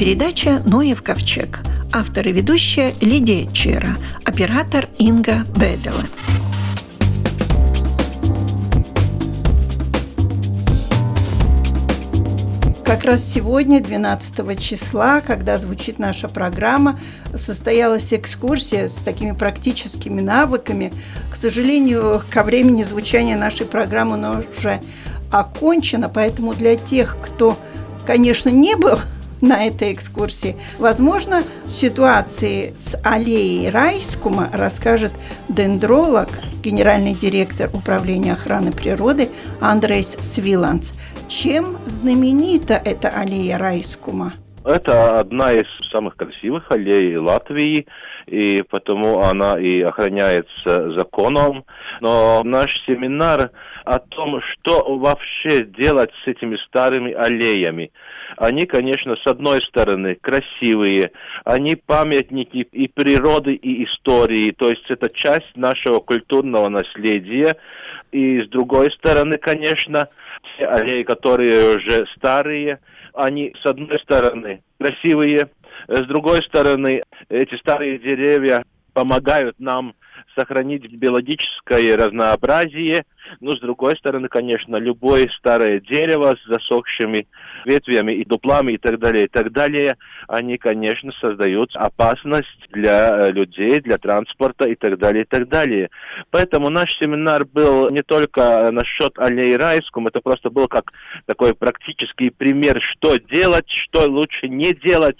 передача «Ноев ковчег». Автор и ведущая Лидия Чера. Оператор Инга Бедела. Как раз сегодня, 12 числа, когда звучит наша программа, состоялась экскурсия с такими практическими навыками. К сожалению, ко времени звучания нашей программы она уже окончена, поэтому для тех, кто, конечно, не был на этой экскурсии. Возможно, ситуации с аллеей Райскума расскажет дендролог, генеральный директор Управления охраны природы Андрейс Свиланс. Чем знаменита эта аллея Райскума? Это одна из самых красивых аллей Латвии, и потому она и охраняется законом. Но наш семинар о том, что вообще делать с этими старыми аллеями. Они, конечно, с одной стороны красивые, они памятники и природы, и истории, то есть это часть нашего культурного наследия. И с другой стороны, конечно, те аллеи, которые уже старые, они, с одной стороны, красивые, с другой стороны, эти старые деревья помогают нам сохранить биологическое разнообразие. Но, с другой стороны, конечно, любое старое дерево с засохшими ветвями и дуплами и так далее, и так далее, они, конечно, создают опасность для э, людей, для транспорта и так далее, и так далее. Поэтому наш семинар был не только насчет аллеи Райском, это просто был как такой практический пример, что делать, что лучше не делать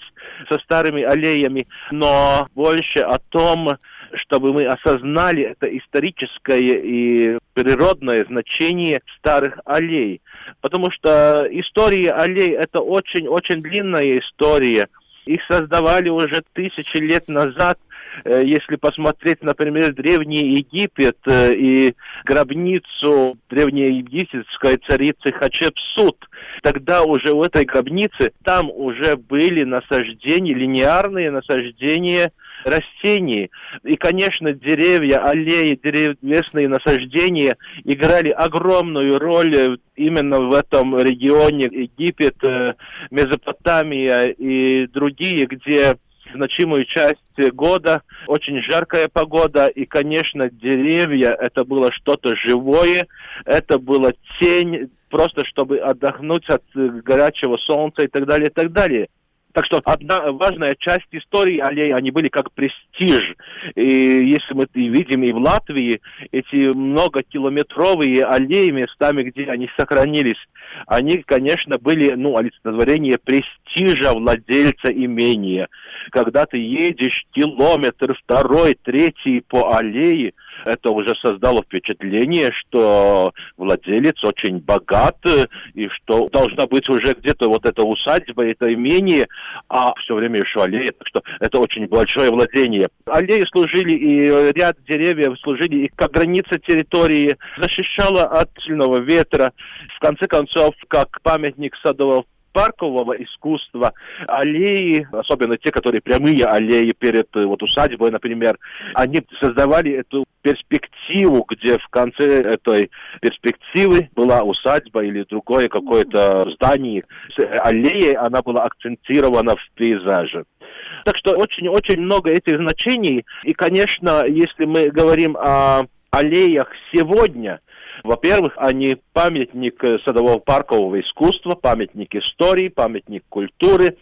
со старыми аллеями, но больше о том, чтобы мы осознали это историческое и природное значение старых аллей. Потому что история аллей – это очень-очень длинная история. Их создавали уже тысячи лет назад – Э, если посмотреть, например, Древний Египет э, и гробницу древнеегипетской царицы Хачепсут, тогда уже в этой гробнице там уже были насаждения, линеарные насаждения растений. И, конечно, деревья, аллеи, древесные насаждения играли огромную роль именно в этом регионе Египет, э, Месопотамия и другие, где значимую часть года, очень жаркая погода, и, конечно, деревья, это было что-то живое, это была тень, просто чтобы отдохнуть от горячего солнца и так далее, и так далее. Так что одна важная часть истории аллей, они были как престиж. И если мы видим и в Латвии, эти многокилометровые аллеи местами, где они сохранились, они, конечно, были, ну, олицетворение престижа владельца имения. Когда ты едешь километр, второй, третий по аллее, это уже создало впечатление, что владелец очень богат, и что должна быть уже где-то вот эта усадьба, это имение, а все время еще аллея, так что это очень большое владение. Аллеи служили, и ряд деревьев служили и как граница территории, защищала от сильного ветра. В конце концов, как памятник садового паркового искусства, аллеи, особенно те, которые прямые аллеи перед э, вот усадьбой, например, они создавали эту перспективу, где в конце этой перспективы была усадьба или другое какое-то здание. Аллея, она была акцентирована в пейзаже. Так что очень-очень много этих значений. И, конечно, если мы говорим о аллеях сегодня – во-первых, они памятник э, садового паркового искусства, памятник истории, памятник культуры.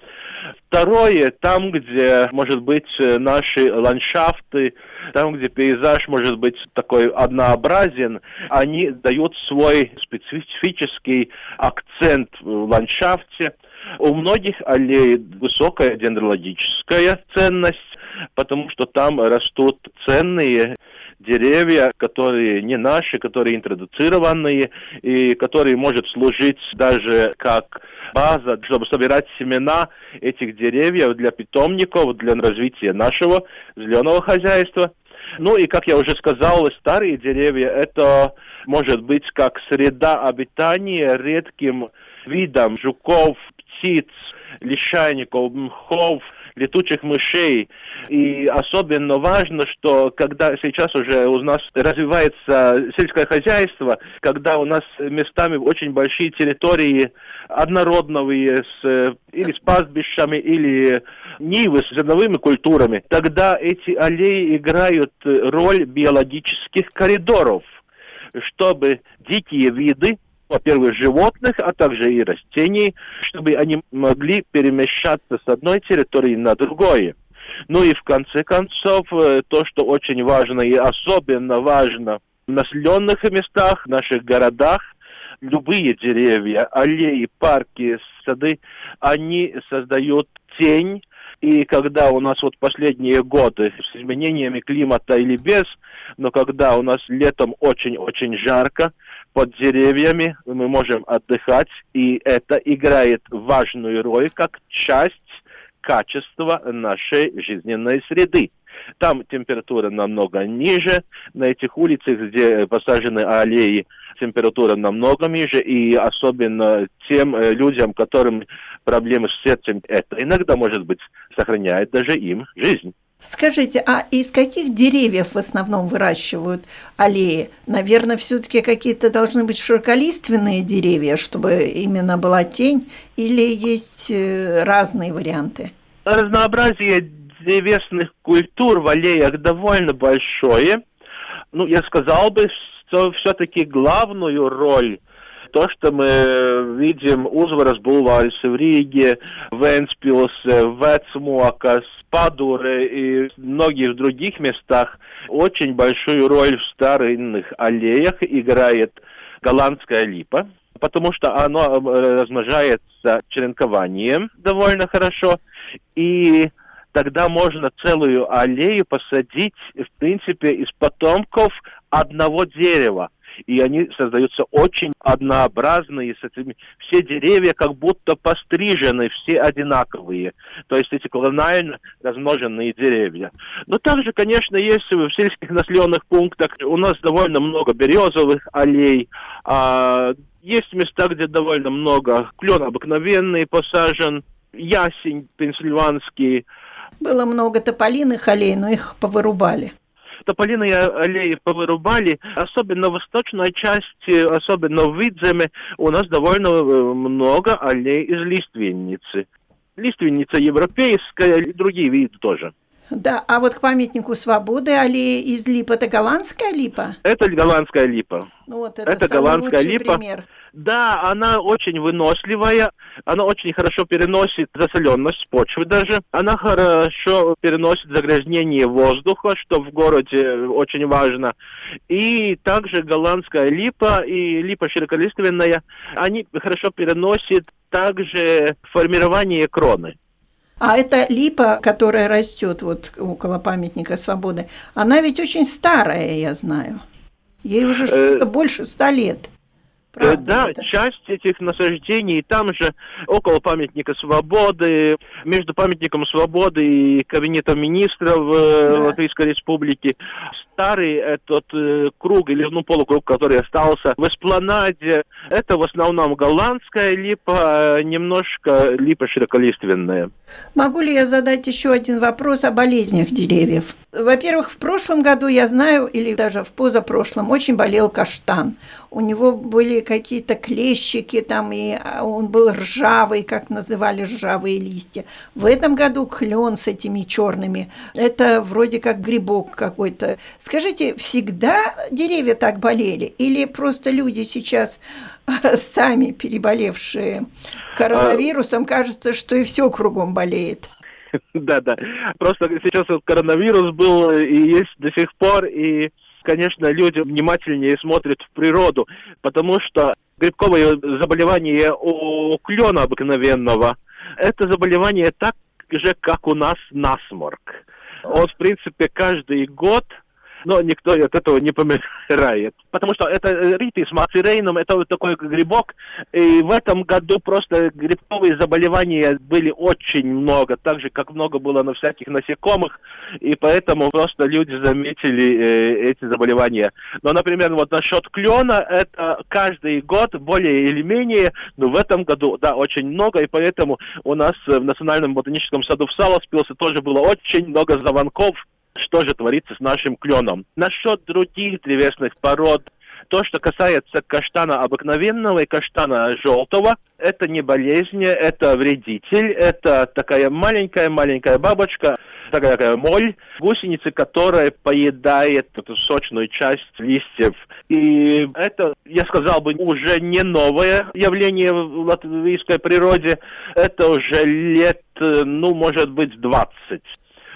Второе, там, где, может быть, э, наши ландшафты, там, где пейзаж может быть такой однообразен, они дают свой специфический акцент в ландшафте. У многих аллей высокая дендрологическая ценность, потому что там растут ценные деревья, которые не наши, которые интродуцированные, и которые может служить даже как база, чтобы собирать семена этих деревьев для питомников, для развития нашего зеленого хозяйства. Ну и, как я уже сказал, старые деревья – это может быть как среда обитания редким видам жуков, птиц, лишайников, мхов – летучих мышей. И особенно важно, что когда сейчас уже у нас развивается сельское хозяйство, когда у нас местами очень большие территории однородные с, или с пастбищами, или нивы с зерновыми культурами, тогда эти аллеи играют роль биологических коридоров, чтобы дикие виды во-первых, животных, а также и растений, чтобы они могли перемещаться с одной территории на другую. Ну и в конце концов, э, то, что очень важно и особенно важно в населенных местах, в наших городах, любые деревья, аллеи, парки, сады, они создают тень, и когда у нас вот последние годы с изменениями климата или без, но когда у нас летом очень-очень жарко, под деревьями мы можем отдыхать, и это играет важную роль как часть качества нашей жизненной среды. Там температура намного ниже, на этих улицах, где посажены аллеи, температура намного ниже, и особенно тем э, людям, которым проблемы с сердцем, это иногда, может быть, сохраняет даже им жизнь. Скажите, а из каких деревьев в основном выращивают аллеи? Наверное, все-таки какие-то должны быть широколиственные деревья, чтобы именно была тень, или есть э, разные варианты? Разнообразие древесных культур в аллеях довольно большое. Ну, я сказал бы, что все-таки главную роль то, что мы видим Узварас бульварис в Риге, Венспилсе, Вецмуакас, Падуре и многих других местах, очень большую роль в старинных аллеях играет голландская липа, потому что оно э, размножается черенкованием довольно хорошо, и тогда можно целую аллею посадить, в принципе, из потомков одного дерева и они создаются очень однообразные, с этими, все деревья как будто пострижены, все одинаковые, то есть эти колонально размноженные деревья. Но также, конечно, есть в сельских населенных пунктах у нас довольно много березовых аллей, а есть места, где довольно много клен обыкновенный посажен, ясень пенсильванский. Было много тополиных аллей, но их повырубали тополиные аллеи повырубали, особенно в восточной части, особенно в Видземе, у нас довольно много аллей из лиственницы. Лиственница европейская и другие виды тоже. Да, а вот к памятнику свободы аллеи из липа, это голландская липа? Это голландская липа. Вот это, это голландская липа. пример. Да, она очень выносливая, она очень хорошо переносит засоленность почвы даже, она хорошо переносит загрязнение воздуха, что в городе очень важно. И также голландская липа и липа широколиственная, они хорошо переносят также формирование кроны. А эта липа, которая растет вот около памятника свободы, она ведь очень старая, я знаю. Ей уже э, что-то больше ста лет. Правда да, это? часть этих насаждений там же, около памятника свободы, между памятником свободы и кабинетом министров э, да. Латвийской Республики, старый этот э, круг или ну полукруг, который остался в эспланаде, это в основном голландская липа, а немножко липа широколиственная. Могу ли я задать еще один вопрос о болезнях деревьев? Во-первых, в прошлом году, я знаю, или даже в позапрошлом, очень болел каштан. У него были какие-то клещики там, и а, он был ржавый, как называли ржавые листья. В этом году клен с этими черными. Это вроде как грибок какой-то. Скажите, всегда деревья так болели? Или просто люди сейчас сами переболевшие коронавирусом, кажется, что и все кругом болеет. Да, да. Просто сейчас вот коронавирус был и есть до сих пор, и, конечно, люди внимательнее смотрят в природу, потому что грибковое заболевание у клена обыкновенного, это заболевание так же, как у нас насморк. Он, в принципе, каждый год но никто от этого не помирает. Потому что это ритис мацерейном, это вот такой грибок, и в этом году просто грибковые заболевания были очень много, так же, как много было на всяких насекомых, и поэтому просто люди заметили э, эти заболевания. Но, например, вот насчет клена, это каждый год более или менее, но в этом году, да, очень много, и поэтому у нас в Национальном ботаническом саду в Саласпилсе тоже было очень много звонков что же творится с нашим кленом. Насчет других древесных пород, то, что касается каштана обыкновенного и каштана желтого, это не болезнь, это вредитель, это такая маленькая-маленькая бабочка, такая моль, гусеница, которая поедает эту сочную часть листьев. И это, я сказал бы, уже не новое явление в латвийской природе, это уже лет, ну, может быть, 20.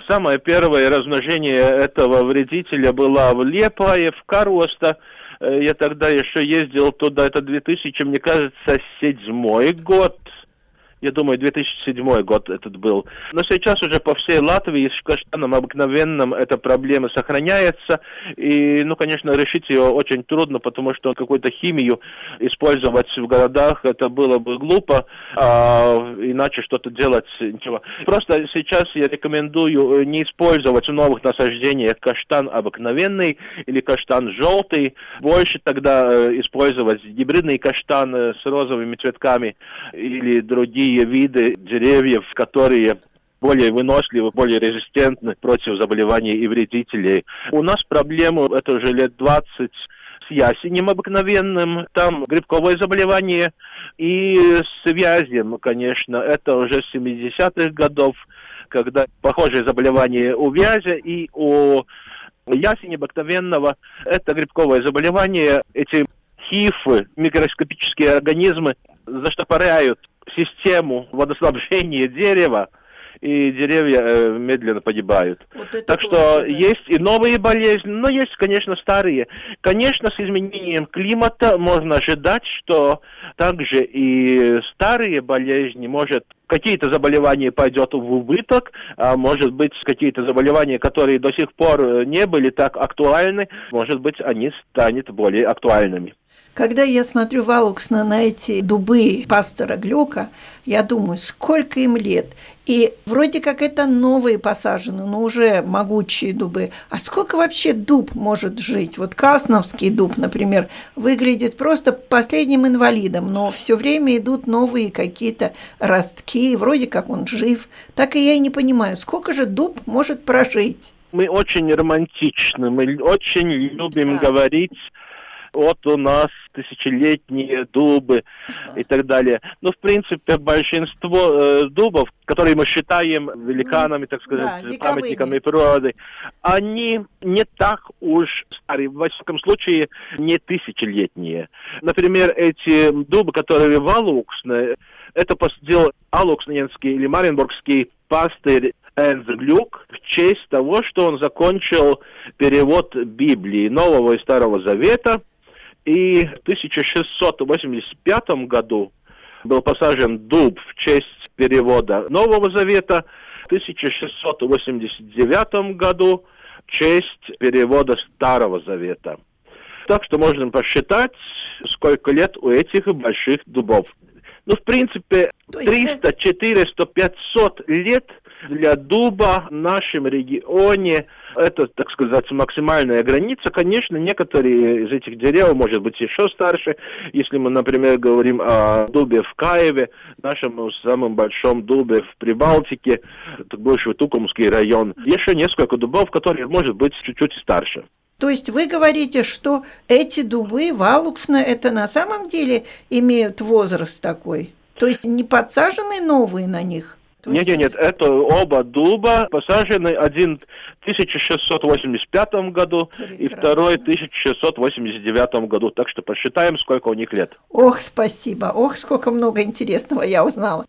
Самое первое размножение этого вредителя было в Лепае, в Кароста. Э, я тогда еще ездил туда, это 2000, мне кажется, седьмой год я думаю, 2007 год этот был. Но сейчас уже по всей Латвии с каштаном обыкновенным эта проблема сохраняется. И, ну, конечно, решить ее очень трудно, потому что какую-то химию использовать в городах, это было бы глупо, а иначе что-то делать ничего. Просто сейчас я рекомендую не использовать в новых насаждениях каштан обыкновенный или каштан желтый. Больше тогда э, использовать гибридный каштан с розовыми цветками или другие другие виды деревьев, которые более выносливы, более резистентны против заболеваний и вредителей. У нас проблема, это уже лет 20, с ясенем обыкновенным, там грибковое заболевание, и с вязем, конечно, это уже с 70-х годов, когда похожие заболевания у вязя и у ясени обыкновенного. Это грибковое заболевание, эти хифы, микроскопические организмы, заштопоряют систему водоснабжения дерева, и деревья э, медленно погибают. Вот так что да. есть и новые болезни, но есть, конечно, старые. Конечно, с изменением климата можно ожидать, что также и старые болезни, может, какие-то заболевания пойдет в убыток, а может быть, какие-то заболевания, которые до сих пор э, не были так актуальны, может быть, они станут более актуальными. Когда я смотрю Валуксна на эти дубы пастора Глюка, я думаю, сколько им лет. И вроде как это новые посажены, но уже могучие дубы. А сколько вообще дуб может жить? Вот Касновский дуб, например, выглядит просто последним инвалидом, но все время идут новые какие-то ростки, вроде как он жив. Так и я и не понимаю, сколько же дуб может прожить? Мы очень романтичны, мы очень любим да. говорить вот у нас тысячелетние дубы и так далее. Но, в принципе, большинство э, дубов, которые мы считаем великанами, так сказать, да, памятниками природы, они не так уж старые, в всяком случае, не тысячелетние. Например, эти дубы, которые в Алуксне, это посадил Алуксненский или Маринбургский пастырь Энз Глюк в честь того, что он закончил перевод Библии Нового и Старого Завета – и в 1685 году был посажен дуб в честь перевода Нового Завета. В 1689 году в честь перевода Старого Завета. Так что можно посчитать, сколько лет у этих больших дубов. Ну, в принципе, 300, 400, 500 лет для дуба в нашем регионе – это, так сказать, максимальная граница. Конечно, некоторые из этих деревьев, может быть, еще старше. Если мы, например, говорим о дубе в Каеве, нашем самом большом дубе в Прибалтике, это бывший Тукумский район, еще несколько дубов, которые, может быть, чуть-чуть старше. То есть вы говорите, что эти дубы Валуксна, это на самом деле имеют возраст такой? То есть не подсажены новые на них? Нет, нет, нет, это оба дуба посажены один в 1685 году Прекрасно. и второй в 1689 году. Так что посчитаем, сколько у них лет. Ох, спасибо. Ох, сколько много интересного я узнала.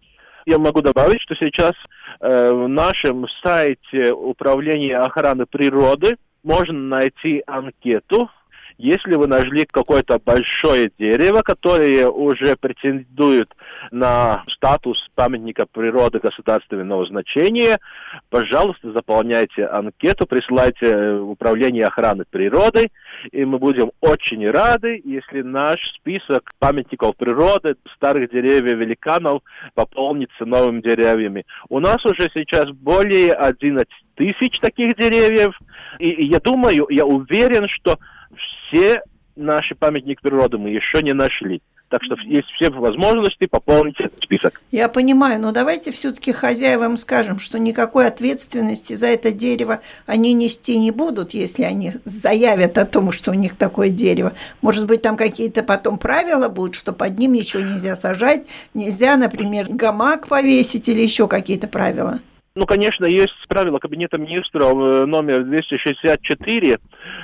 Я могу добавить, что сейчас э, в нашем сайте Управления охраны природы можно найти анкету, Если вы нашли какое-то большое дерево, которое уже претендует на статус памятника природы государственного значения, пожалуйста, заполняйте анкету, присылайте в управление охраны природы, и мы будем очень рады, если наш список памятников природы, старых деревьев, великанов пополнится новыми деревьями. У нас уже сейчас более 11 тысяч таких деревьев, и я думаю, я уверен, что все наши памятники природы мы еще не нашли. Так что есть все возможности пополнить этот список. Я понимаю, но давайте все-таки хозяевам скажем, что никакой ответственности за это дерево они нести не будут, если они заявят о том, что у них такое дерево. Может быть, там какие-то потом правила будут, что под ним ничего нельзя сажать, нельзя, например, гамак повесить или еще какие-то правила. Ну, конечно, есть правило Кабинета министров э, номер 264,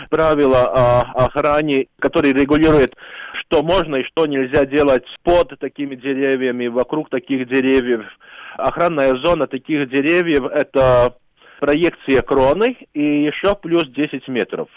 правила о охране, который регулирует, что можно и что нельзя делать под такими деревьями, вокруг таких деревьев. Охранная зона таких деревьев – это проекция кроны и еще плюс 10 метров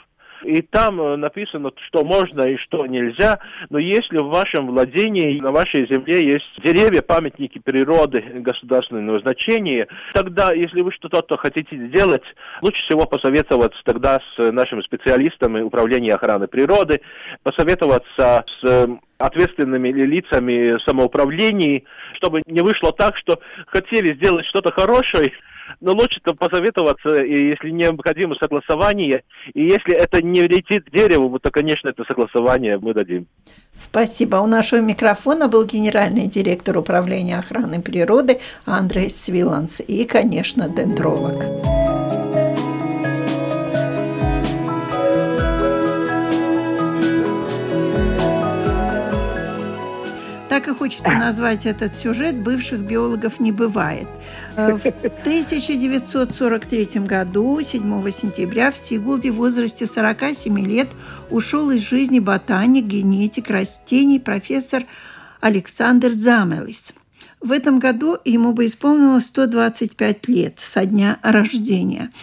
и там э, написано, что можно и что нельзя, но если в вашем владении, на вашей земле есть деревья, памятники природы государственного значения, тогда, если вы что-то хотите сделать, лучше всего посоветоваться тогда с нашими специалистами Управления охраны природы, посоветоваться с э, ответственными лицами самоуправлений, чтобы не вышло так, что хотели сделать что-то хорошее, но лучше-то посоветоваться, и если необходимо согласование, и если это не летит к дереву, то, конечно, это согласование мы дадим. Спасибо. У нашего микрофона был генеральный директор управления охраны природы Андрей Свиланс и, конечно, дендролог. Так и хочется назвать этот сюжет «Бывших биологов не бывает». Э, в 1943 году, 7 сентября, в Сигулде в возрасте 47 лет ушел из жизни ботаник, генетик растений, профессор Александр Замелис. В этом году ему бы исполнилось 125 лет со дня рождения.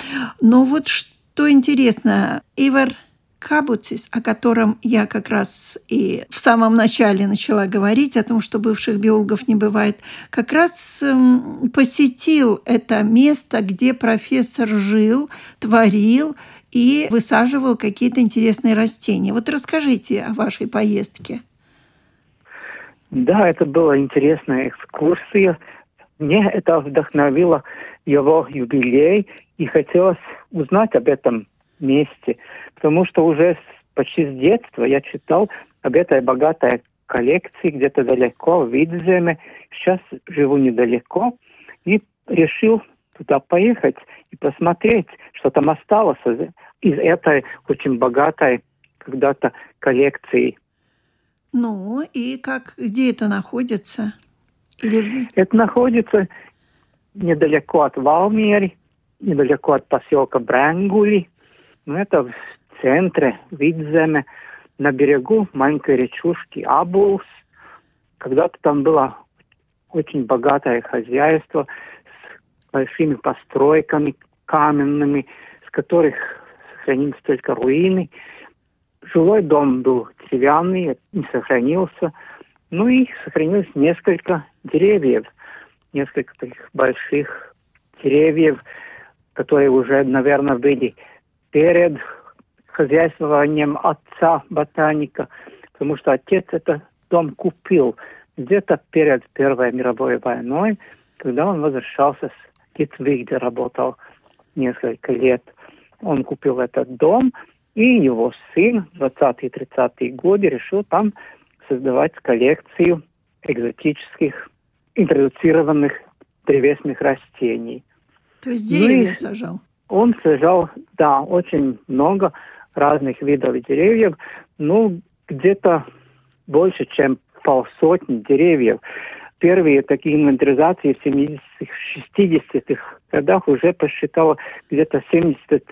Но вот что интересно, Ивар Кабуцис, о котором я как раз и в самом начале начала говорить, о том, что бывших биологов не бывает, как раз эм, посетил это место, где профессор жил, творил и высаживал какие-то интересные растения. Вот расскажите о вашей поездке. Да, это была интересная экскурсия. Мне это вдохновило его юбилей, и хотелось узнать об этом месте – потому что уже почти с детства я читал об этой богатой коллекции где-то далеко, в Видземе. Сейчас живу недалеко и решил туда поехать и посмотреть, что там осталось из этой очень богатой когда-то коллекции. Ну, и как, где это находится? Или... Это находится недалеко от Валмери, недалеко от поселка Брангули. Ну, это центре Видземе, на берегу маленькой речушки Абулс. Когда-то там было очень богатое хозяйство с большими постройками каменными, с которых сохранились только руины. Жилой дом был деревянный, не сохранился. Ну и сохранилось несколько деревьев, несколько таких больших деревьев, которые уже, наверное, были перед хозяйствованием отца ботаника, потому что отец этот дом купил где-то перед Первой мировой войной, когда он возвращался с Литвы, где работал несколько лет. Он купил этот дом, и его сын в 20-30-е годы решил там создавать коллекцию экзотических интродуцированных древесных растений. То есть деревья ну, сажал? Он сажал, да, очень много разных видов деревьев, ну, где-то больше, чем полсотни деревьев. Первые такие инвентаризации в 70-х, 60-х годах уже посчитала где-то 70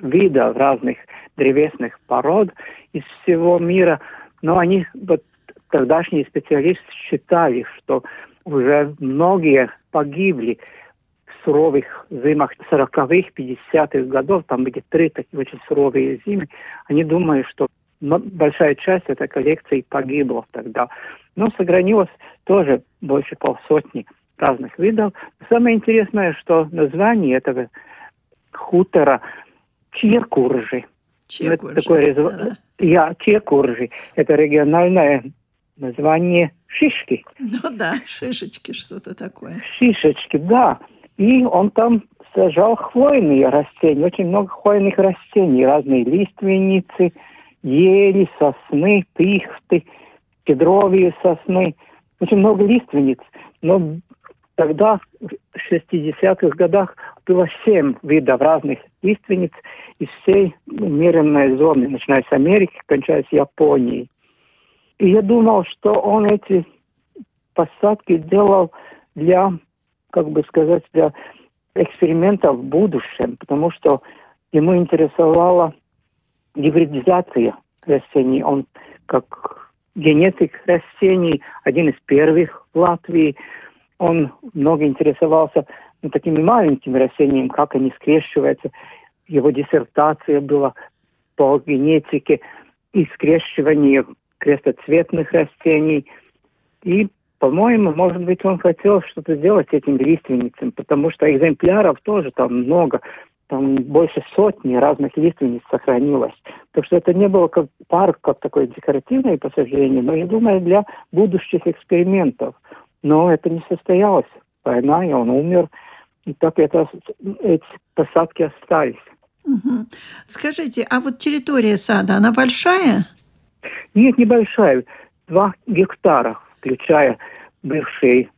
видов разных древесных пород из всего мира. Но они, вот тогдашние специалисты считали, что уже многие погибли суровых зимах 40-х, 50-х годов, там были три такие очень суровые зимы, они думают, что большая часть этой коллекции погибла тогда. Но сохранилось тоже больше полсотни разных видов. Самое интересное, что название этого хутора Чекуржи. Чекуржи. Это такое, да. Я, Чекуржи. Это региональное название шишки. Ну да, шишечки, что-то такое. Шишечки, да. И он там сажал хвойные растения, очень много хвойных растений, разные лиственницы, ели, сосны, пихты, кедровые сосны, очень много лиственниц. Но тогда, в 60-х годах, было семь видов разных лиственниц из всей умеренной зоны, начиная с Америки, кончая с Японией. И я думал, что он эти посадки делал для, как бы сказать, для эксперимента в будущем, потому что ему интересовала гибридизация растений. Он как генетик растений, один из первых в Латвии, он много интересовался ну, такими маленькими растениями, как они скрещиваются. Его диссертация была по генетике и скрещиванию крестоцветных растений. И, по-моему, может быть, он хотел что-то сделать с этим лиственницем, потому что экземпляров тоже там много, там больше сотни разных лиственниц сохранилось. Так что это не было как парк, как такое декоративное посажение, но, я думаю, для будущих экспериментов. Но это не состоялось. Война, и он умер. И так это, эти посадки остались. Угу. Скажите, а вот территория сада, она большая? Нет, небольшая. Два гектара, включая бывший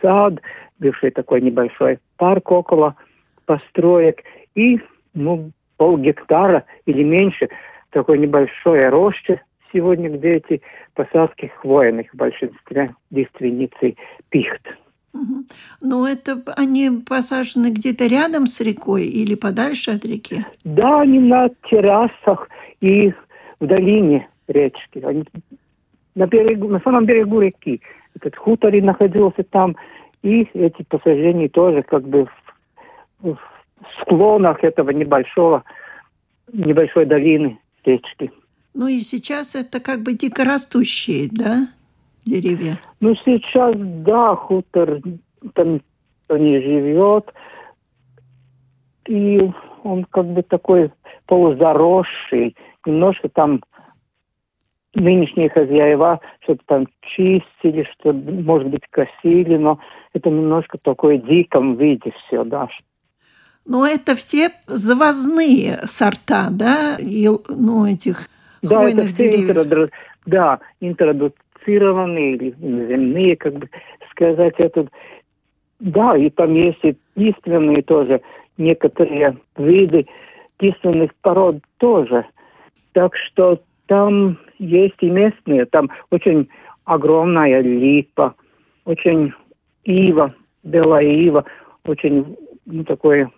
сад, бывший такой небольшой парк около построек и ну, пол гектара или меньше такой небольшой роще сегодня, где эти посадки хвойных в большинстве действительницы пихт. Угу. Но это они посажены где-то рядом с рекой или подальше от реки? Да, они на террасах и в долине речки. Они на, берегу, на самом берегу реки. Этот хутор находился там, и эти посажения тоже как бы в, в склонах этого небольшого, небольшой долины речки. Ну и сейчас это как бы дикорастущие, да, деревья? Ну сейчас, да, хутор там никто не живет, и он как бы такой полузаросший, немножко там нынешние хозяева что-то там чистили, что, может быть, косили, но это немножко такое диком виде все, да. Но это все завозные сорта, да, и, ну, этих да, это все интероду... да, интродуцированные или земные, как бы сказать, это... Да, и там есть и лиственные тоже, некоторые виды лиственных пород тоже. Так что там есть и местные, там очень огромная липа, очень ива, белая ива, очень ну, такое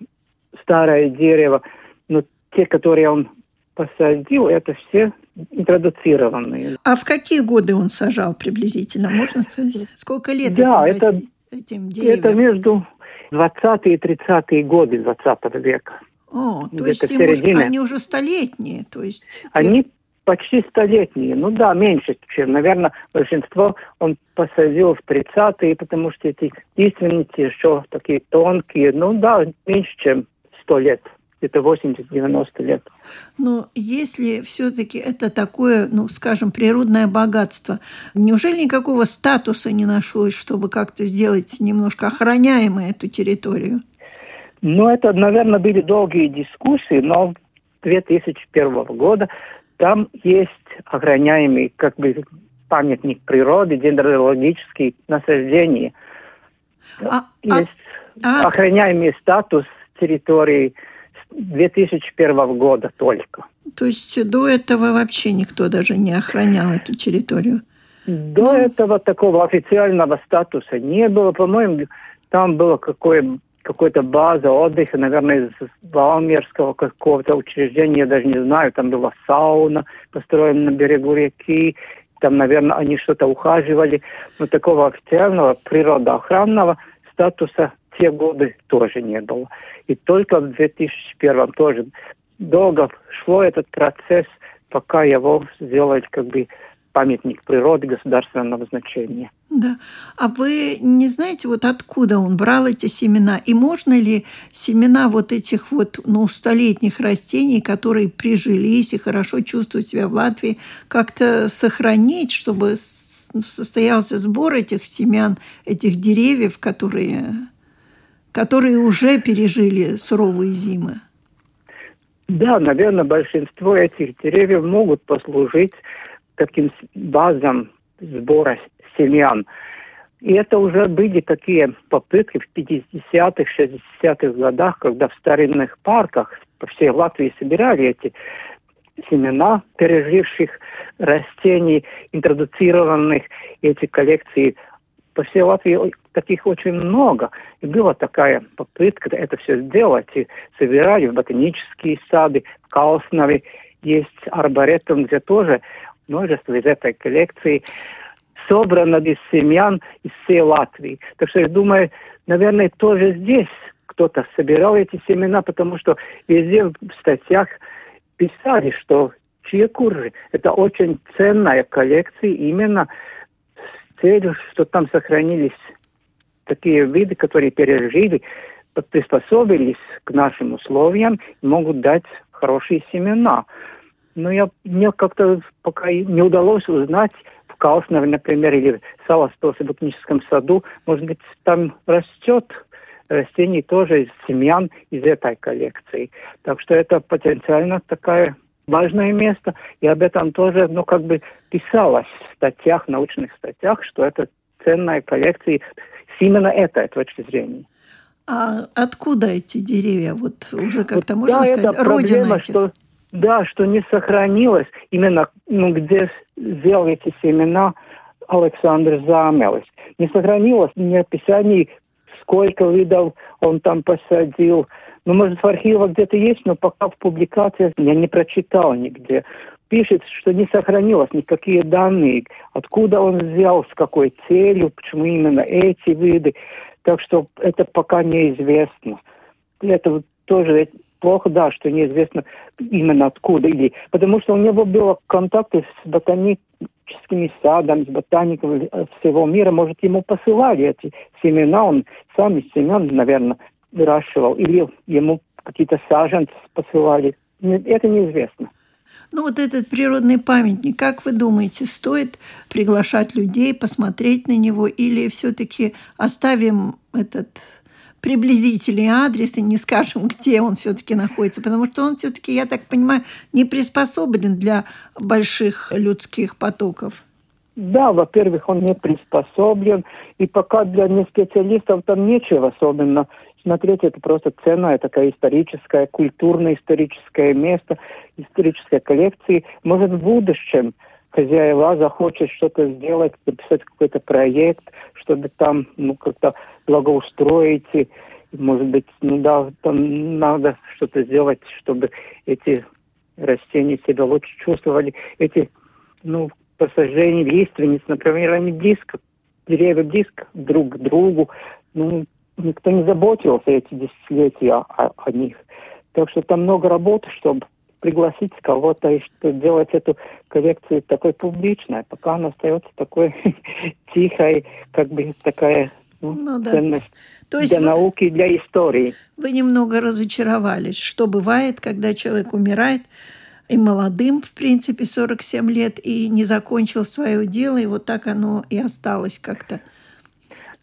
старое дерево. Но те, которые он посадил, это все интродуцированные. А в какие годы он сажал приблизительно, можно сказать? Сколько лет да, этим, это, этим деревьям? Это между 20 и 30 годы 20 века. О, то есть уже, они уже столетние, то есть... Они почти столетние. Ну да, меньше, чем, наверное, большинство он посадил в 30-е, потому что эти лиственницы еще такие тонкие. Ну да, меньше, чем 100 лет где-то 80-90 лет. Но если все-таки это такое, ну, скажем, природное богатство, неужели никакого статуса не нашлось, чтобы как-то сделать немножко охраняемой эту территорию? Ну, это, наверное, были долгие дискуссии, но 2001 года там есть охраняемый как бы памятник природы, дендрологический насаждение. А, а есть а, охраняемый статус территории 2001 года только. То есть до этого вообще никто даже не охранял эту территорию? До ну... этого такого официального статуса не было. По-моему, там было какое какой-то база отдыха, наверное, из Валмерского какого-то учреждения, я даже не знаю, там была сауна построена на берегу реки, там, наверное, они что-то ухаживали, но такого официального природоохранного статуса те годы тоже не было. И только в 2001 тоже долго шло этот процесс пока его сделать как бы памятник природы государственного значения. Да. А вы не знаете, вот откуда он брал эти семена? И можно ли семена вот этих вот, ну, столетних растений, которые прижились и хорошо чувствуют себя в Латвии, как-то сохранить, чтобы состоялся сбор этих семян, этих деревьев, которые, которые уже пережили суровые зимы? Да, наверное, большинство этих деревьев могут послужить таким базам сбора семян. И это уже были такие попытки в 50-х, 60-х годах, когда в старинных парках по всей Латвии собирали эти семена переживших растений, интродуцированных, эти коллекции по всей Латвии таких очень много. И была такая попытка это все сделать. И собирали в ботанические сады, в Кауснове есть арборетум, где тоже множество из этой коллекции собрано из семян из всей Латвии. Так что я думаю, наверное, тоже здесь кто-то собирал эти семена, потому что везде в статьях писали, что чекуры – это очень ценная коллекция именно с целью, что там сохранились такие виды, которые пережили, приспособились к нашим условиям и могут дать хорошие семена. Но я, мне как-то пока не удалось узнать в Кауснове, например, или в Саластосе ботаническом саду, может быть, там растет растений тоже из семян из этой коллекции. Так что это потенциально такое важное место, и об этом тоже, ну, как бы писалось в статьях, научных статьях, что это ценная коллекция с именно этой точки зрения. А откуда эти деревья? Вот уже как-то вот, можно да, сказать, это родина проблема, этих? Что, да, что не сохранилось именно, ну, где сделал эти семена Александр Замелис. Не сохранилось ни описаний, сколько видов он там посадил. Ну, может, в архивах где-то есть, но пока в публикациях я не прочитал нигде. Пишет, что не сохранилось никакие данные, откуда он взял, с какой целью, почему именно эти виды. Так что это пока неизвестно. Это тоже плохо, да, что неизвестно именно откуда. Или, потому что у него было контакты с ботаническими садами, с ботаниками всего мира. Может, ему посылали эти семена, он сам из семян, наверное, выращивал. Или ему какие-то саженцы посылали. Это неизвестно. Ну вот этот природный памятник, как вы думаете, стоит приглашать людей посмотреть на него или все-таки оставим этот приблизительный адрес и не скажем, где он все-таки находится, потому что он все-таки, я так понимаю, не приспособлен для больших людских потоков. Да, во-первых, он не приспособлен, и пока для неспециалистов там нечего особенно смотреть, это просто ценное такое историческое, культурно-историческое место, исторической коллекции. Может, в будущем хозяева захочет что-то сделать, написать какой-то проект, чтобы там ну, как-то благоустроить, и, может быть, ну да, там надо что-то сделать, чтобы эти растения себя лучше чувствовали. Эти, ну, посажения лиственниц, например, они близко, деревья близко друг к другу. Ну, никто не заботился эти десятилетия о, о них. Так что там много работы, чтобы пригласить кого-то и что делать эту коллекцию такой публичной, пока она остается такой тихой, как бы такая ну, ну, да. ценность То есть для вы, науки, для истории. Вы немного разочаровались, что бывает, когда человек умирает, и молодым, в принципе, 47 лет, и не закончил свое дело, и вот так оно и осталось как-то.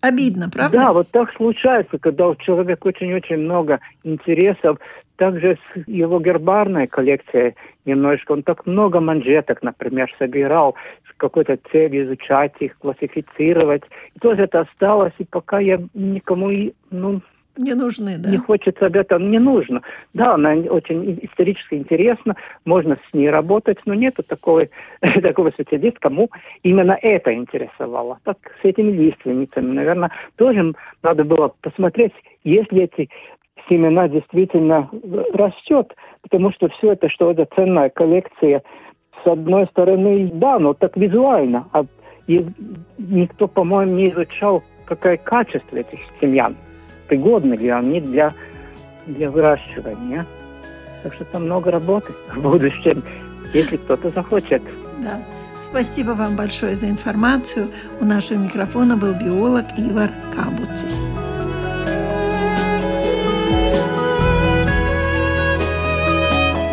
Обидно, правда? Да, вот так случается, когда у человека очень-очень много интересов. Также с его гербарной коллекцией немножечко. Он так много манжеток, например, собирал с какой-то целью изучать их, классифицировать. И тоже это осталось, и пока я никому ну, не нужны, да? Не хочется об этом, не нужно. Да, она очень исторически интересна, можно с ней работать, но нету такого, такого специалиста, кому именно это интересовало. Так с этими лиственницами, наверное, тоже надо было посмотреть, если эти семена действительно растет, потому что все это, что это ценная коллекция, с одной стороны, да, но так визуально, а и никто, по-моему, не изучал, какое качество этих семян пригодны ли они для, для выращивания. Так что там много работы в будущем. если кто-то захочет. Да. Спасибо вам большое за информацию. У нашего микрофона был биолог Ивар Кабуцис.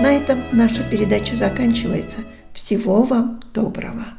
На этом наша передача заканчивается. Всего вам доброго!